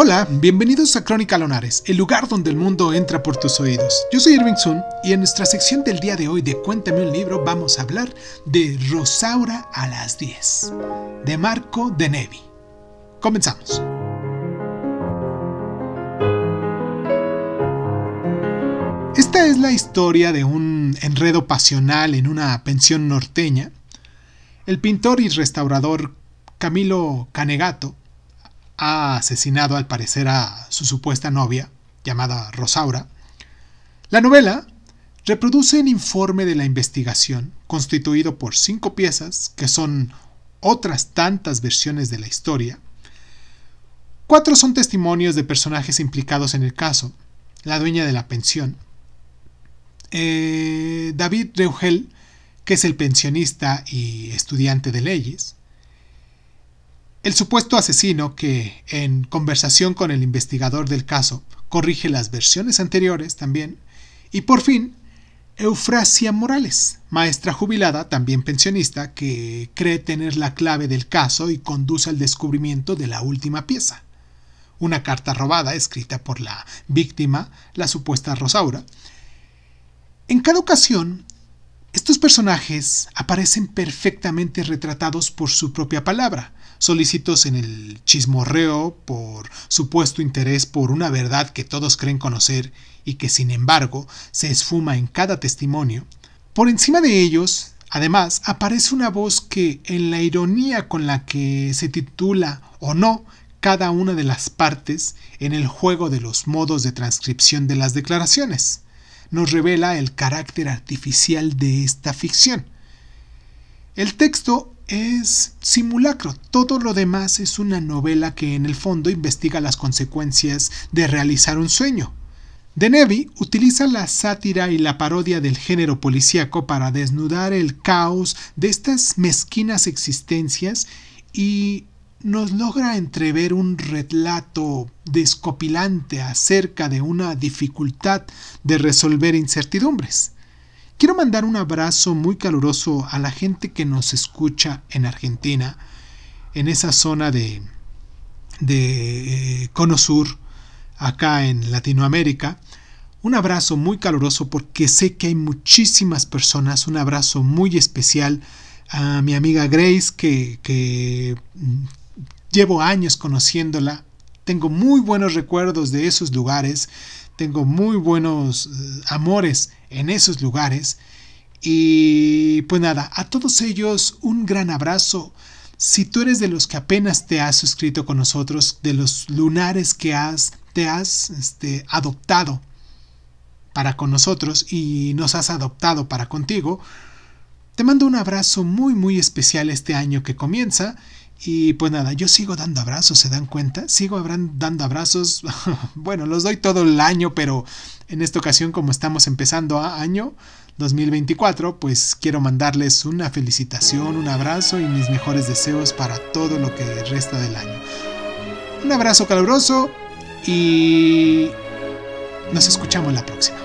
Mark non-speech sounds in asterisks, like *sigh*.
Hola, bienvenidos a Crónica Lonares, el lugar donde el mundo entra por tus oídos. Yo soy Irving Sun y en nuestra sección del día de hoy de Cuéntame un libro vamos a hablar de Rosaura a las 10, de Marco de Nevi. Comenzamos. Esta es la historia de un enredo pasional en una pensión norteña. El pintor y restaurador Camilo Canegato ha asesinado al parecer a su supuesta novia, llamada Rosaura. La novela reproduce el informe de la investigación, constituido por cinco piezas, que son otras tantas versiones de la historia. Cuatro son testimonios de personajes implicados en el caso, la dueña de la pensión, eh, David Reugel, que es el pensionista y estudiante de leyes, el supuesto asesino que, en conversación con el investigador del caso, corrige las versiones anteriores también, y por fin, Eufrasia Morales, maestra jubilada, también pensionista, que cree tener la clave del caso y conduce al descubrimiento de la última pieza. Una carta robada escrita por la víctima, la supuesta Rosaura. En cada ocasión, estos personajes aparecen perfectamente retratados por su propia palabra, solícitos en el chismorreo por supuesto interés por una verdad que todos creen conocer y que sin embargo se esfuma en cada testimonio. Por encima de ellos, además, aparece una voz que, en la ironía con la que se titula o no cada una de las partes en el juego de los modos de transcripción de las declaraciones, nos revela el carácter artificial de esta ficción. El texto es simulacro. Todo lo demás es una novela que en el fondo investiga las consecuencias de realizar un sueño. Denevi utiliza la sátira y la parodia del género policíaco para desnudar el caos de estas mezquinas existencias y nos logra entrever un relato descopilante acerca de una dificultad de resolver incertidumbres. Quiero mandar un abrazo muy caluroso a la gente que nos escucha en Argentina, en esa zona de, de eh, Cono Sur, acá en Latinoamérica. Un abrazo muy caluroso porque sé que hay muchísimas personas. Un abrazo muy especial a mi amiga Grace que, mm, llevo años conociéndola. Tengo muy buenos recuerdos de esos lugares tengo muy buenos eh, amores en esos lugares. Y pues nada, a todos ellos un gran abrazo. Si tú eres de los que apenas te has suscrito con nosotros, de los lunares que has, te has este, adoptado para con nosotros y nos has adoptado para contigo, te mando un abrazo muy muy especial este año que comienza y pues nada, yo sigo dando abrazos, ¿se dan cuenta? Sigo dando abrazos, *laughs* bueno, los doy todo el año, pero en esta ocasión como estamos empezando a año 2024, pues quiero mandarles una felicitación, un abrazo y mis mejores deseos para todo lo que resta del año. Un abrazo caluroso y nos escuchamos la próxima.